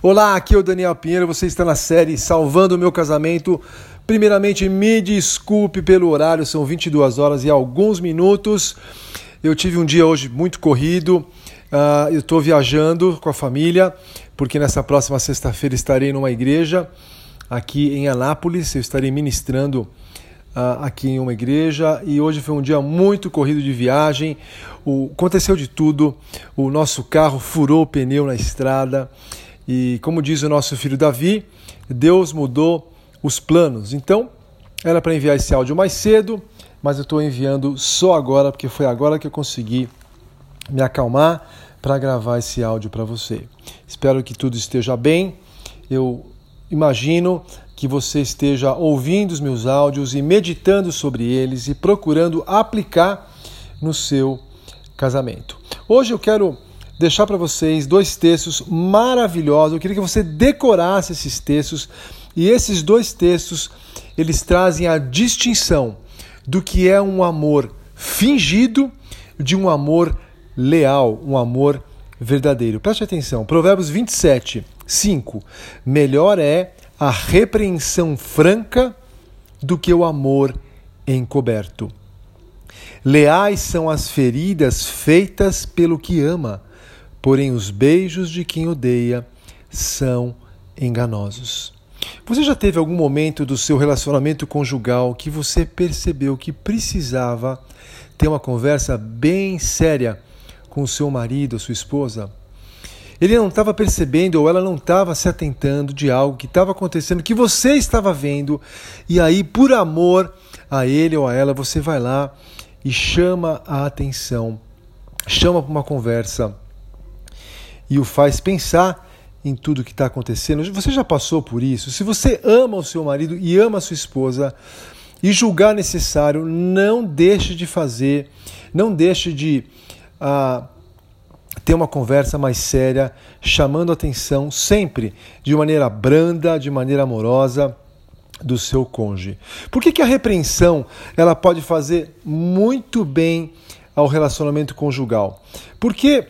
Olá, aqui é o Daniel Pinheiro, você está na série Salvando o Meu Casamento. Primeiramente, me desculpe pelo horário, são 22 horas e alguns minutos. Eu tive um dia hoje muito corrido, uh, eu estou viajando com a família, porque nessa próxima sexta-feira estarei numa igreja aqui em Anápolis, eu estarei ministrando uh, aqui em uma igreja e hoje foi um dia muito corrido de viagem. O, aconteceu de tudo, o nosso carro furou o pneu na estrada e, como diz o nosso filho Davi, Deus mudou os planos. Então, era para enviar esse áudio mais cedo, mas eu estou enviando só agora, porque foi agora que eu consegui me acalmar para gravar esse áudio para você. Espero que tudo esteja bem. Eu imagino que você esteja ouvindo os meus áudios e meditando sobre eles e procurando aplicar no seu casamento. Hoje eu quero deixar para vocês dois textos maravilhosos. Eu queria que você decorasse esses textos e esses dois textos eles trazem a distinção do que é um amor fingido de um amor leal, um amor verdadeiro. Preste atenção. Provérbios 27, 5. Melhor é a repreensão franca do que o amor encoberto. Leais são as feridas feitas pelo que ama, porém os beijos de quem odeia são enganosos. Você já teve algum momento do seu relacionamento conjugal que você percebeu que precisava ter uma conversa bem séria com o seu marido, sua esposa? Ele não estava percebendo ou ela não estava se atentando de algo que estava acontecendo, que você estava vendo, e aí, por amor a ele ou a ela, você vai lá e chama a atenção, chama para uma conversa e o faz pensar em tudo que está acontecendo. Você já passou por isso? Se você ama o seu marido e ama a sua esposa e julgar necessário, não deixe de fazer, não deixe de ah, ter uma conversa mais séria, chamando a atenção sempre de maneira branda, de maneira amorosa do seu cônjuge. Por que, que a repreensão ela pode fazer muito bem ao relacionamento conjugal. Porque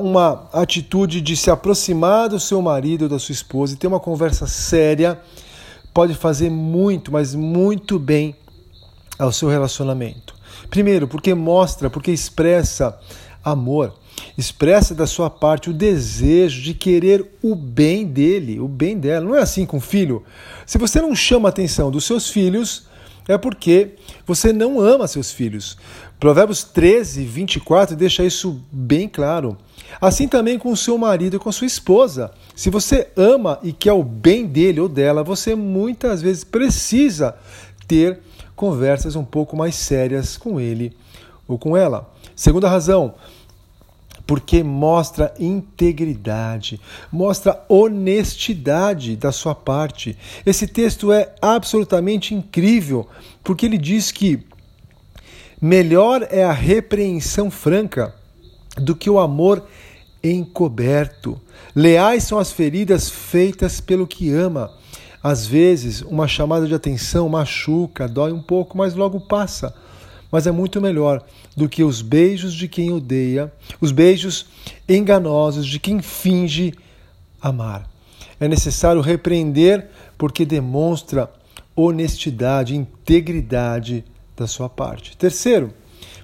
uma atitude de se aproximar do seu marido ou da sua esposa e ter uma conversa séria pode fazer muito, mas muito bem ao seu relacionamento. Primeiro, porque mostra, porque expressa amor, expressa da sua parte o desejo de querer o bem dele, o bem dela. Não é assim com o filho. Se você não chama a atenção dos seus filhos, é porque você não ama seus filhos. Provérbios 13, 24 deixa isso bem claro. Assim também com o seu marido e com sua esposa. Se você ama e quer o bem dele ou dela, você muitas vezes precisa ter conversas um pouco mais sérias com ele ou com ela. Segunda razão, porque mostra integridade, mostra honestidade da sua parte. Esse texto é absolutamente incrível, porque ele diz que melhor é a repreensão franca do que o amor encoberto. Leais são as feridas feitas pelo que ama. Às vezes, uma chamada de atenção machuca, dói um pouco, mas logo passa mas é muito melhor do que os beijos de quem odeia, os beijos enganosos de quem finge amar. É necessário repreender porque demonstra honestidade, integridade da sua parte. Terceiro,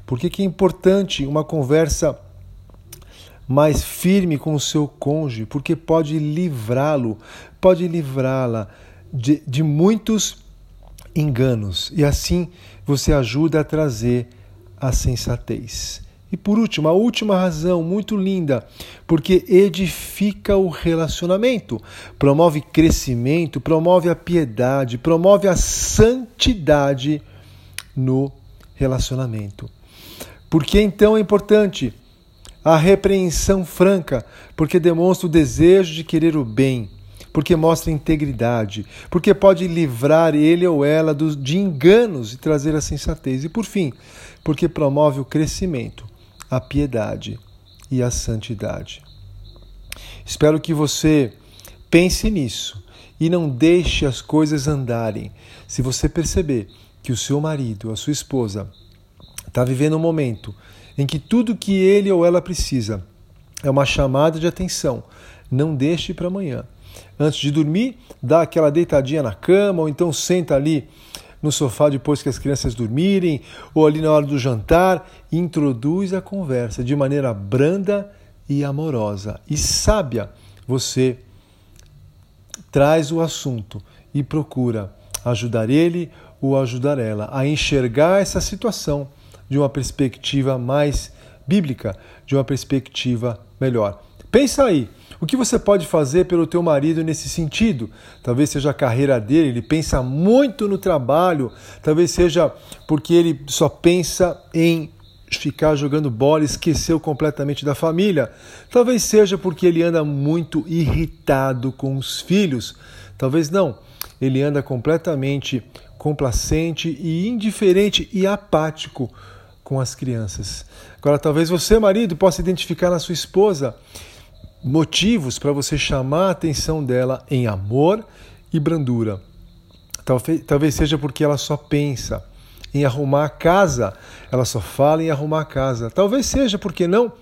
porque que é importante uma conversa mais firme com o seu cônjuge, porque pode livrá-lo, pode livrá-la de, de muitos enganos e assim você ajuda a trazer a sensatez. E por último, a última razão muito linda, porque edifica o relacionamento, promove crescimento, promove a piedade, promove a santidade no relacionamento. Porque então é importante a repreensão franca, porque demonstra o desejo de querer o bem, porque mostra integridade, porque pode livrar ele ou ela de enganos e trazer a sensatez. E por fim, porque promove o crescimento, a piedade e a santidade. Espero que você pense nisso e não deixe as coisas andarem. Se você perceber que o seu marido, a sua esposa, está vivendo um momento em que tudo que ele ou ela precisa é uma chamada de atenção, Não deixe para amanhã. Antes de dormir, dá aquela deitadinha na cama, ou então senta ali no sofá depois que as crianças dormirem, ou ali na hora do jantar, introduz a conversa de maneira branda e amorosa e sábia. Você traz o assunto e procura ajudar ele ou ajudar ela a enxergar essa situação de uma perspectiva mais bíblica, de uma perspectiva melhor. Pensa aí, o que você pode fazer pelo teu marido nesse sentido? Talvez seja a carreira dele, ele pensa muito no trabalho, talvez seja porque ele só pensa em ficar jogando bola, esqueceu completamente da família. Talvez seja porque ele anda muito irritado com os filhos. Talvez não. Ele anda completamente complacente e indiferente e apático com as crianças. Agora, talvez você, marido, possa identificar na sua esposa motivos para você chamar a atenção dela em amor e brandura. Talvez, talvez seja porque ela só pensa em arrumar a casa, ela só fala em arrumar a casa. Talvez seja porque não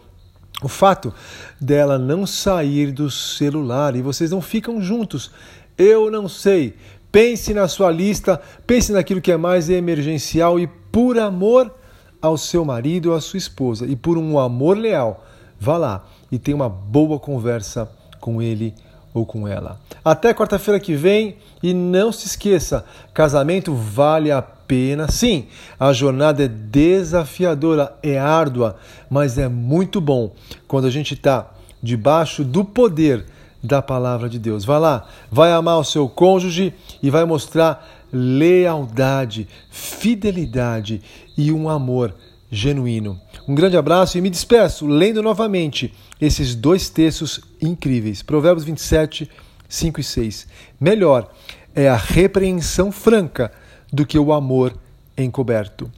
o fato dela não sair do celular e vocês não ficam juntos. Eu não sei. Pense na sua lista, pense naquilo que é mais emergencial e por amor ao seu marido ou à sua esposa e por um amor leal, vá lá e tenha uma boa conversa com ele ou com ela. Até quarta-feira que vem e não se esqueça, casamento vale a pena. Sim, a jornada é desafiadora, é árdua, mas é muito bom quando a gente está debaixo do poder da palavra de Deus. Vai lá, vai amar o seu cônjuge e vai mostrar lealdade, fidelidade e um amor genuíno. Um grande abraço e me despeço lendo novamente esses dois textos incríveis. Provérbios 27, 5 e 6. Melhor é a repreensão franca do que o amor encoberto.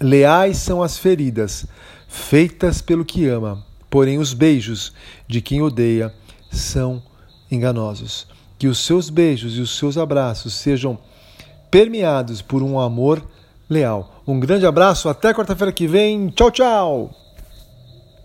Leais são as feridas feitas pelo que ama, porém os beijos de quem odeia são enganosos. Que os seus beijos e os seus abraços sejam permeados por um amor leal. Um grande abraço, até quarta-feira que vem. Tchau, tchau!